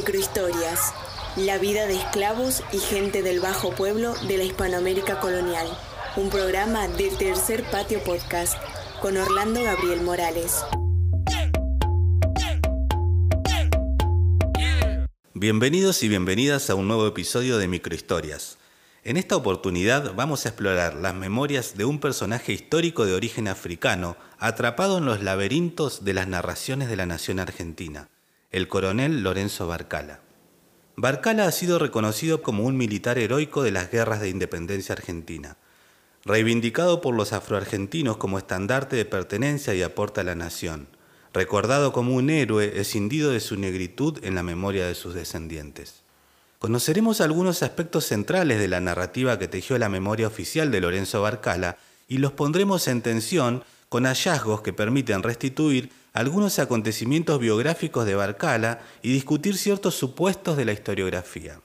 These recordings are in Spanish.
Microhistorias. La vida de esclavos y gente del bajo pueblo de la Hispanoamérica colonial. Un programa del Tercer Patio Podcast con Orlando Gabriel Morales. Bienvenidos y bienvenidas a un nuevo episodio de Microhistorias. En esta oportunidad vamos a explorar las memorias de un personaje histórico de origen africano atrapado en los laberintos de las narraciones de la nación argentina el coronel Lorenzo Barcala. Barcala ha sido reconocido como un militar heroico de las guerras de independencia argentina, reivindicado por los afroargentinos como estandarte de pertenencia y aporte a la nación, recordado como un héroe escindido de su negritud en la memoria de sus descendientes. Conoceremos algunos aspectos centrales de la narrativa que tejió la memoria oficial de Lorenzo Barcala y los pondremos en tensión con hallazgos que permiten restituir algunos acontecimientos biográficos de Barcala y discutir ciertos supuestos de la historiografía.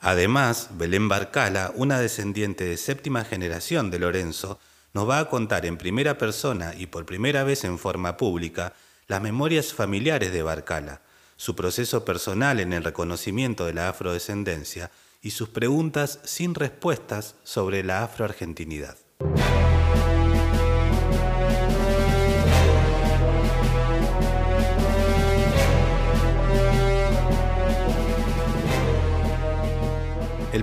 Además, Belén Barcala, una descendiente de séptima generación de Lorenzo, nos va a contar en primera persona y por primera vez en forma pública las memorias familiares de Barcala, su proceso personal en el reconocimiento de la afrodescendencia y sus preguntas sin respuestas sobre la afroargentinidad.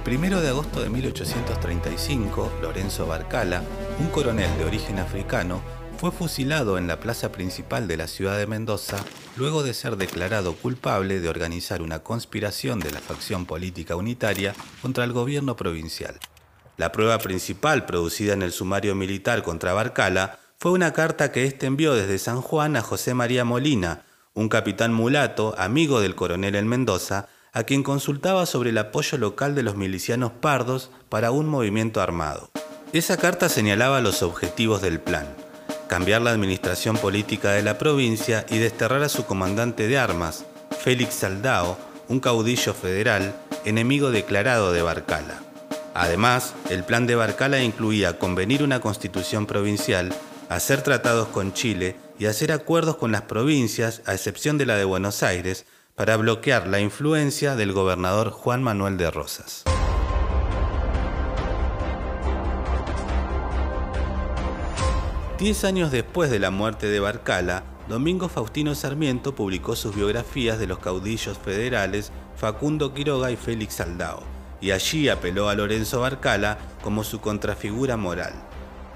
El 1 de agosto de 1835, Lorenzo Barcala, un coronel de origen africano, fue fusilado en la plaza principal de la ciudad de Mendoza luego de ser declarado culpable de organizar una conspiración de la facción política unitaria contra el gobierno provincial. La prueba principal producida en el sumario militar contra Barcala fue una carta que éste envió desde San Juan a José María Molina, un capitán mulato, amigo del coronel en Mendoza, a quien consultaba sobre el apoyo local de los milicianos pardos para un movimiento armado. Esa carta señalaba los objetivos del plan, cambiar la administración política de la provincia y desterrar a su comandante de armas, Félix Saldao, un caudillo federal, enemigo declarado de Barcala. Además, el plan de Barcala incluía convenir una constitución provincial, hacer tratados con Chile y hacer acuerdos con las provincias, a excepción de la de Buenos Aires, para bloquear la influencia del gobernador Juan Manuel de Rosas. Diez años después de la muerte de Barcala, Domingo Faustino Sarmiento publicó sus biografías de los caudillos federales Facundo Quiroga y Félix Saldao, y allí apeló a Lorenzo Barcala como su contrafigura moral.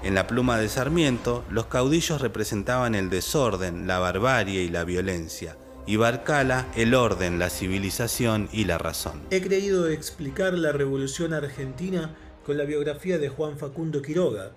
En la pluma de Sarmiento, los caudillos representaban el desorden, la barbarie y la violencia, y Barcala el orden, la civilización y la razón. He creído explicar la revolución argentina con la biografía de Juan Facundo Quiroga.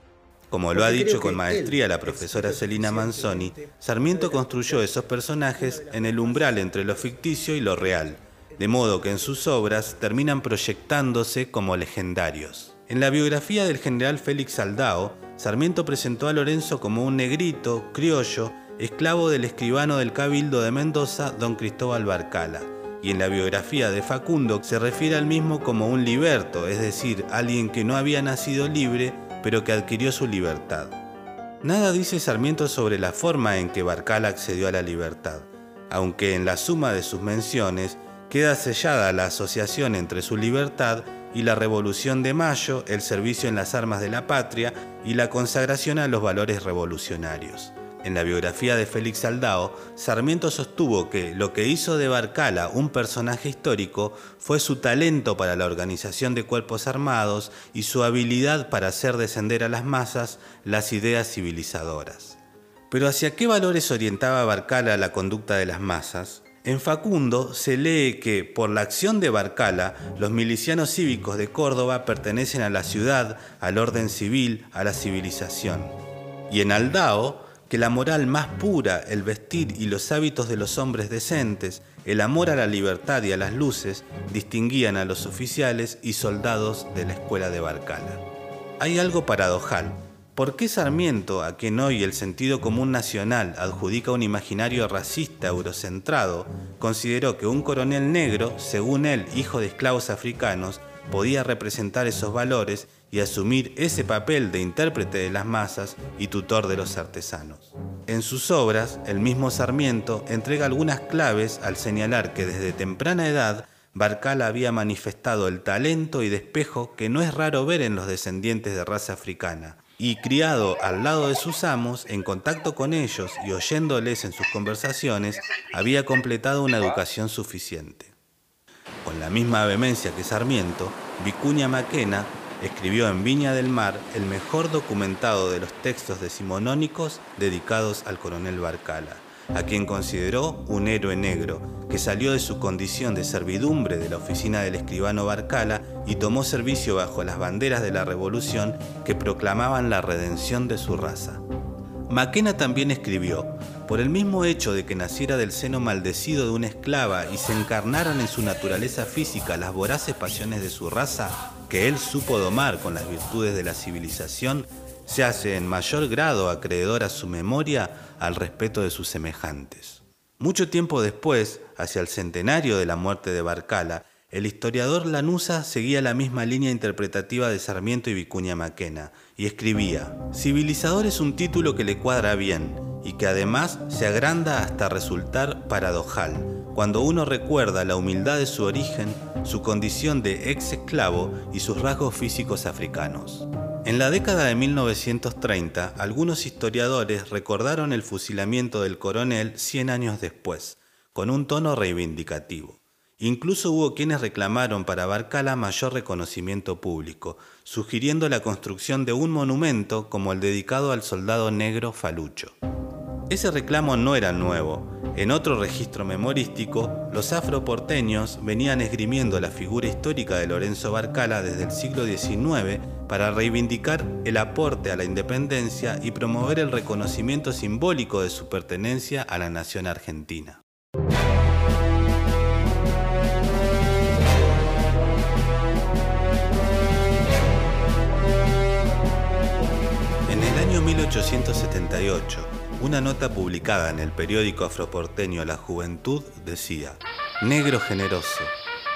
Como lo ha dicho con maestría la profesora Celina Manzoni, Sarmiento construyó esos personajes en el umbral entre lo ficticio y lo real, de modo que en sus obras terminan proyectándose como legendarios. En la biografía del general Félix Saldao, Sarmiento presentó a Lorenzo como un negrito, criollo, esclavo del escribano del Cabildo de Mendoza, don Cristóbal Barcala. Y en la biografía de Facundo se refiere al mismo como un liberto, es decir, alguien que no había nacido libre, pero que adquirió su libertad. Nada dice Sarmiento sobre la forma en que Barcala accedió a la libertad, aunque en la suma de sus menciones queda sellada la asociación entre su libertad y la Revolución de Mayo, el servicio en las armas de la patria y la consagración a los valores revolucionarios. En la biografía de Félix Saldao, Sarmiento sostuvo que lo que hizo de Barcala un personaje histórico fue su talento para la organización de cuerpos armados y su habilidad para hacer descender a las masas las ideas civilizadoras. Pero ¿hacia qué valores orientaba Barcala la conducta de las masas? En Facundo se lee que, por la acción de Barcala, los milicianos cívicos de Córdoba pertenecen a la ciudad, al orden civil, a la civilización. Y en Aldao, que la moral más pura, el vestir y los hábitos de los hombres decentes, el amor a la libertad y a las luces, distinguían a los oficiales y soldados de la escuela de Barcala. Hay algo paradojal. ¿Por qué Sarmiento, a quien hoy el sentido común nacional adjudica un imaginario racista eurocentrado, consideró que un coronel negro, según él hijo de esclavos africanos, podía representar esos valores y asumir ese papel de intérprete de las masas y tutor de los artesanos. En sus obras, el mismo Sarmiento entrega algunas claves al señalar que desde temprana edad Barcala había manifestado el talento y despejo que no es raro ver en los descendientes de raza africana, y criado al lado de sus amos, en contacto con ellos y oyéndoles en sus conversaciones, había completado una educación suficiente. Con la misma vehemencia que Sarmiento, Vicuña Maquena escribió en Viña del Mar el mejor documentado de los textos decimonónicos dedicados al coronel Barcala, a quien consideró un héroe negro, que salió de su condición de servidumbre de la oficina del escribano Barcala y tomó servicio bajo las banderas de la revolución que proclamaban la redención de su raza. Maquena también escribió, por el mismo hecho de que naciera del seno maldecido de una esclava y se encarnaran en su naturaleza física las voraces pasiones de su raza, que él supo domar con las virtudes de la civilización, se hace en mayor grado acreedor a su memoria al respeto de sus semejantes. Mucho tiempo después, hacia el centenario de la muerte de Barcala, el historiador Lanusa seguía la misma línea interpretativa de Sarmiento y Vicuña Maquena y escribía: Civilizador es un título que le cuadra bien y que además se agranda hasta resultar paradojal, cuando uno recuerda la humildad de su origen, su condición de ex esclavo y sus rasgos físicos africanos. En la década de 1930, algunos historiadores recordaron el fusilamiento del coronel 100 años después, con un tono reivindicativo. Incluso hubo quienes reclamaron para Barcala mayor reconocimiento público, sugiriendo la construcción de un monumento como el dedicado al soldado negro Falucho. Ese reclamo no era nuevo. En otro registro memorístico, los afroporteños venían esgrimiendo la figura histórica de Lorenzo Barcala desde el siglo XIX para reivindicar el aporte a la independencia y promover el reconocimiento simbólico de su pertenencia a la nación argentina. En el año 1878, una nota publicada en el periódico afroporteño La Juventud decía, Negro generoso,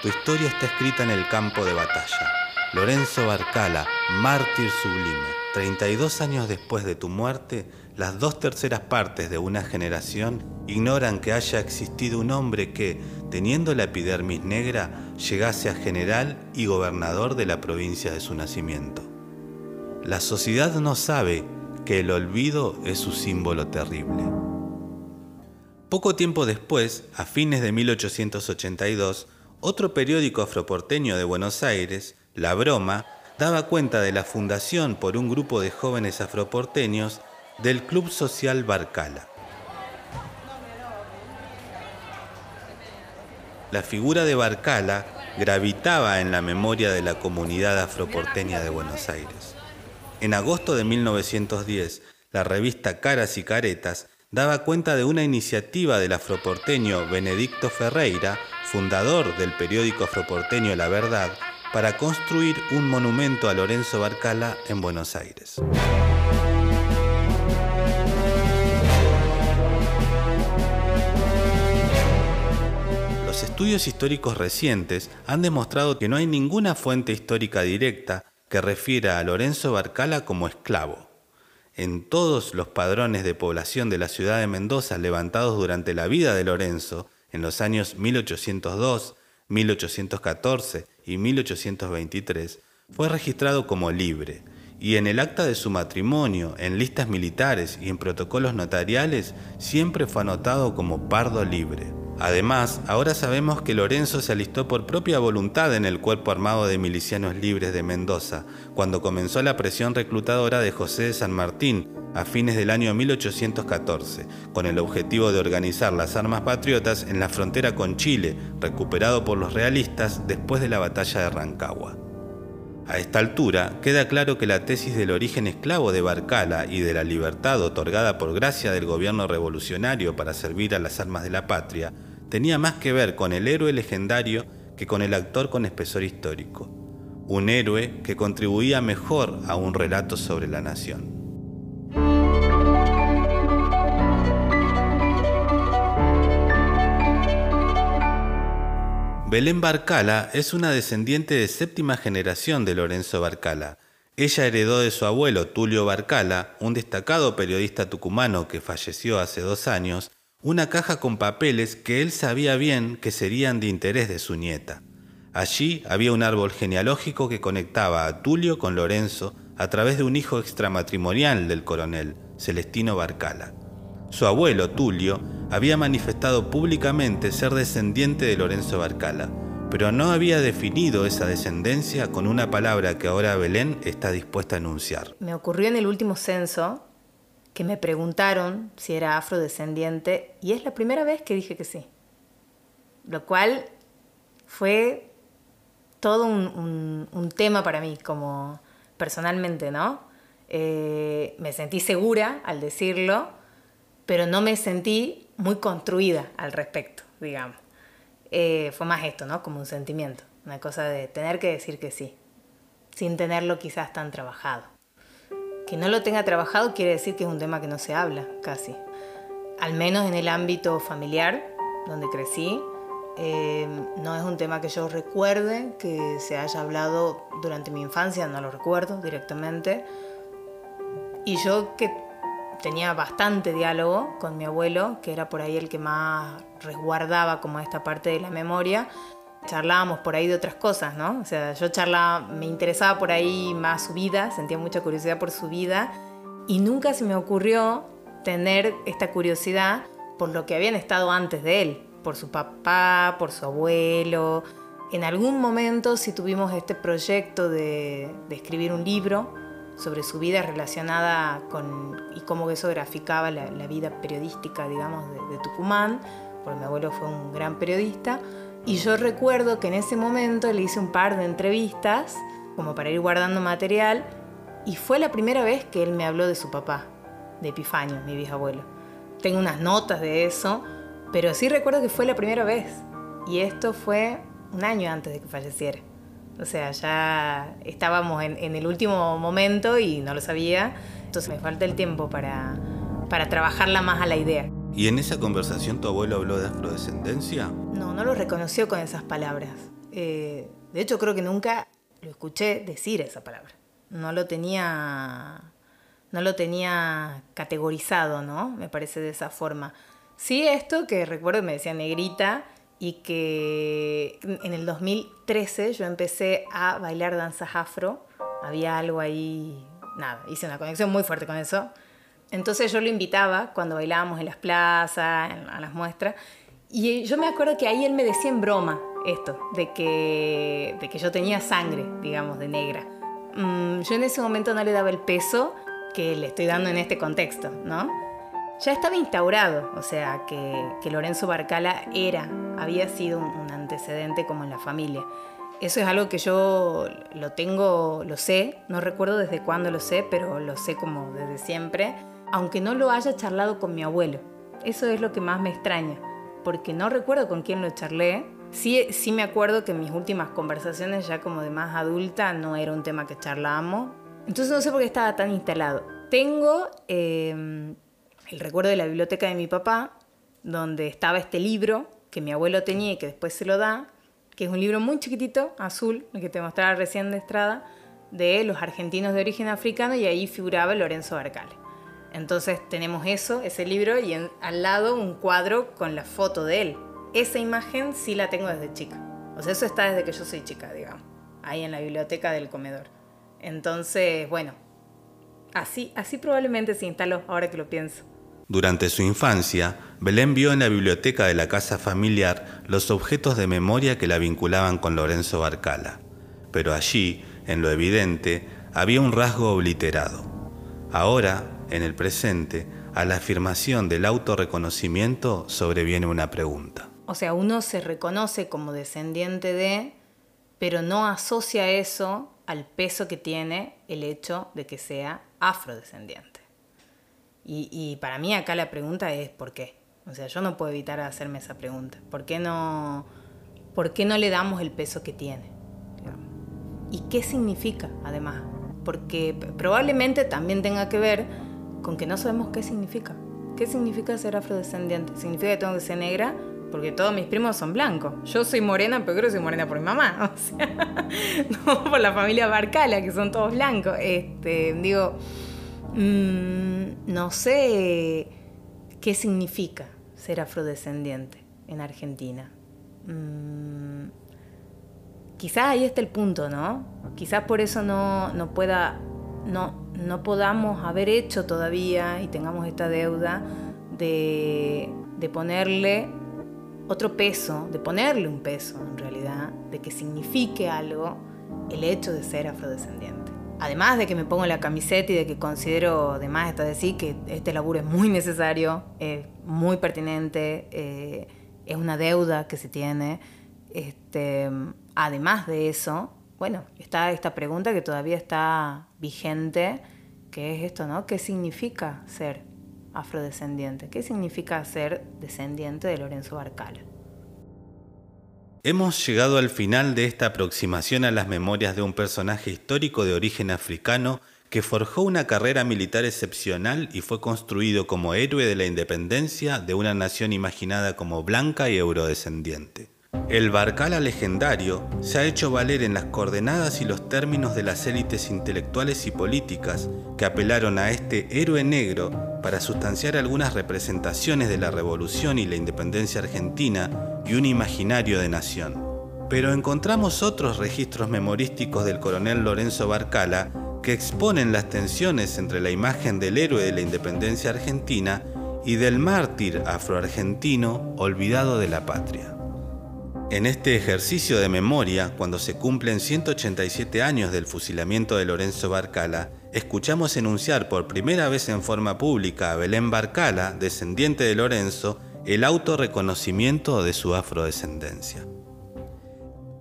tu historia está escrita en el campo de batalla. Lorenzo Barcala, mártir sublime, 32 años después de tu muerte, las dos terceras partes de una generación ignoran que haya existido un hombre que, teniendo la epidermis negra, llegase a general y gobernador de la provincia de su nacimiento. La sociedad no sabe que el olvido es su símbolo terrible. Poco tiempo después, a fines de 1882, otro periódico afroporteño de Buenos Aires, La Broma, daba cuenta de la fundación por un grupo de jóvenes afroporteños del Club Social Barcala. La figura de Barcala gravitaba en la memoria de la comunidad afroporteña de Buenos Aires. En agosto de 1910, la revista Caras y Caretas daba cuenta de una iniciativa del afroporteño Benedicto Ferreira, fundador del periódico afroporteño La Verdad, para construir un monumento a Lorenzo Barcala en Buenos Aires. Los estudios históricos recientes han demostrado que no hay ninguna fuente histórica directa que refiera a Lorenzo Barcala como esclavo. En todos los padrones de población de la ciudad de Mendoza levantados durante la vida de Lorenzo, en los años 1802, 1814 y 1823, fue registrado como libre, y en el acta de su matrimonio, en listas militares y en protocolos notariales, siempre fue anotado como pardo libre. Además, ahora sabemos que Lorenzo se alistó por propia voluntad en el Cuerpo Armado de Milicianos Libres de Mendoza, cuando comenzó la presión reclutadora de José de San Martín a fines del año 1814, con el objetivo de organizar las armas patriotas en la frontera con Chile, recuperado por los realistas después de la batalla de Rancagua. A esta altura, queda claro que la tesis del origen esclavo de Barcala y de la libertad otorgada por gracia del gobierno revolucionario para servir a las armas de la patria tenía más que ver con el héroe legendario que con el actor con espesor histórico. Un héroe que contribuía mejor a un relato sobre la nación. Belén Barcala es una descendiente de séptima generación de Lorenzo Barcala. Ella heredó de su abuelo Tulio Barcala, un destacado periodista tucumano que falleció hace dos años, una caja con papeles que él sabía bien que serían de interés de su nieta. Allí había un árbol genealógico que conectaba a Tulio con Lorenzo a través de un hijo extramatrimonial del coronel, Celestino Barcala. Su abuelo, Tulio, había manifestado públicamente ser descendiente de Lorenzo Barcala, pero no había definido esa descendencia con una palabra que ahora Belén está dispuesta a enunciar. Me ocurrió en el último censo que me preguntaron si era afrodescendiente y es la primera vez que dije que sí. Lo cual fue todo un, tema para mí, como personalmente, ¿no? Eh, me sentí segura al decirlo, pero no me sentí muy construida al respecto, digamos. Eh, fue más esto, ¿no? Como un sentimiento, una cosa de tener que decir que sí, sin tenerlo quizás tan trabajado. Que no lo tenga trabajado quiere decir que es un tema que no se habla, casi. Al menos en el ámbito familiar, donde crecí, eh, no es un tema que yo recuerde que se haya hablado durante mi infancia, no lo recuerdo directamente. Y yo que tenía bastante diálogo con mi abuelo, que era por ahí el que más resguardaba como esta parte de la memoria, charlábamos por ahí de otras cosas, ¿no? O sea, yo charlaba, me interesaba por ahí más su vida, sentía mucha curiosidad por su vida y nunca se me ocurrió tener esta curiosidad por lo que habían estado antes de él, por su papá, por su abuelo. En algún momento sí tuvimos este proyecto de, escribir un libro sobre su vida relacionada con y cómo eso graficaba la, vida periodística, digamos, de, de Tucumán, porque mi abuelo fue un gran periodista. Y yo recuerdo que en ese momento le hice un par de entrevistas, como para ir guardando material, y fue la primera vez que él me habló de su papá, de Epifanio, mi bisabuelo. Tengo unas notas de eso, pero sí recuerdo que fue la primera vez. Y esto fue un año antes de que falleciera. O sea, ya estábamos en, el último momento y no lo sabía. Entonces me falta el tiempo para, para trabajarla más a la idea. ¿Y en esa conversación tu abuelo habló de afrodescendencia? No, no lo reconoció con esas palabras. Eh, de hecho, creo que nunca lo escuché decir esa palabra. No lo tenía, no lo tenía categorizado, ¿no? Me parece de esa forma. Sí, esto que recuerdo me decía negrita y que en el 2013 yo empecé a bailar danzas afro. Había algo ahí, nada, hice una conexión muy fuerte con eso. Entonces yo lo invitaba cuando bailábamos en las plazas, a las muestras. Y yo me acuerdo que ahí él me decía en broma esto, de que, de que yo tenía sangre, digamos, de negra. Mm, yo en ese momento no le daba el peso que le estoy dando en este contexto, ¿no? ya estaba instaurado, o sea, que, Lorenzo Barcala era, había sido un, antecedente como en la familia. Eso es algo que yo lo tengo, lo sé, no recuerdo desde cuándo lo sé, pero lo sé como desde siempre, aunque no lo haya charlado con mi abuelo. Eso es lo que más me extraña, porque no recuerdo con quién lo charlé. Sí, sí me acuerdo que en mis últimas conversaciones, ya como de más adulta, no era un tema que charlábamos. Entonces no sé por qué estaba tan instalado. Tengo eh, el recuerdo de la biblioteca de mi papá, donde estaba este libro que mi abuelo tenía y que después se lo da, que es un libro muy chiquitito, azul, el que te mostraba recién de Estrada, de los argentinos de origen africano y ahí figuraba Lorenzo Barcale. Entonces tenemos eso, ese libro, y al lado un cuadro con la foto de él. Esa imagen sí la tengo desde chica. O sea, eso está desde que yo soy chica, digamos, ahí en la biblioteca del comedor. Entonces, bueno, así, así probablemente se instaló, ahora que lo pienso. Durante su infancia, Belén vio en la biblioteca de la casa familiar los objetos de memoria que la vinculaban con Lorenzo Barcala, pero allí, en lo evidente, había un rasgo obliterado. Ahora, en el presente, a la afirmación del autorreconocimiento sobreviene una pregunta. O sea, uno se reconoce como descendiente de, pero no asocia eso al peso que tiene el hecho de que sea afrodescendiente. Y, para mí acá la pregunta es ¿por qué? O sea, yo no puedo evitar hacerme esa pregunta. ¿Por qué no, por qué no le damos el peso que tiene? ¿Y qué significa además? Porque probablemente también tenga que ver con que no sabemos qué significa. ¿Qué significa ser afrodescendiente? ¿Significa que tengo que ser negra? porque todos mis primos son blancos. Yo soy morena, pero creo que soy morena por mi mamá, no por la familia Barcala, que son todos blancos. Este, digo, mm, no sé qué significa ser afrodescendiente en Argentina. Mm, quizás ahí está el punto, ¿no? Quizás por eso no, no pueda, no, no podamos haber hecho todavía y tengamos esta deuda de, de ponerle otro peso, de ponerle un peso en realidad, de que signifique algo el hecho de ser afrodescendiente. Además de que me pongo la camiseta y de que considero, además está decir que este laburo es muy necesario, es muy pertinente, eh, es una deuda que se tiene. Este, además de eso, bueno, está esta pregunta que todavía está vigente, que es esto, ¿no? ¿Qué significa ser afrodescendiente? ¿Qué significa ser descendiente de Lorenzo Barcala? Hemos llegado al final de esta aproximación a las memorias de un personaje histórico de origen africano que forjó una carrera militar excepcional y fue construido como héroe de la independencia de una nación imaginada como blanca y eurodescendiente. El Barcala legendario se ha hecho valer en las coordenadas y los términos de las élites intelectuales y políticas que apelaron a este héroe negro para sustanciar algunas representaciones de la revolución y la independencia argentina y un imaginario de nación. Pero encontramos otros registros memorísticos del coronel Lorenzo Barcala que exponen las tensiones entre la imagen del héroe de la independencia argentina y del mártir afroargentino olvidado de la patria. En este ejercicio de memoria, cuando se cumplen 187 años del fusilamiento de Lorenzo Barcala, escuchamos enunciar por primera vez en forma pública a Belén Barcala, descendiente de Lorenzo, el autorreconocimiento de su afrodescendencia.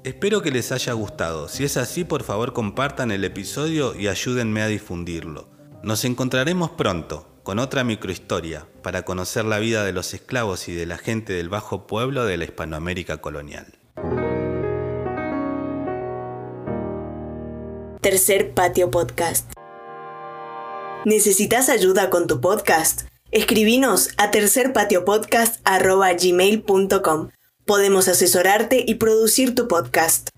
Espero que les haya gustado. Si es así, por favor compartan el episodio y ayúdenme a difundirlo. Nos encontraremos pronto con otra microhistoria para conocer la vida de los esclavos y de la gente del bajo pueblo de la Hispanoamérica colonial. Tercer Patio Podcast. ¿Necesitas ayuda con tu podcast? Escribinos a tercerpatiopodcast.gmail.com. Podemos asesorarte y producir tu podcast.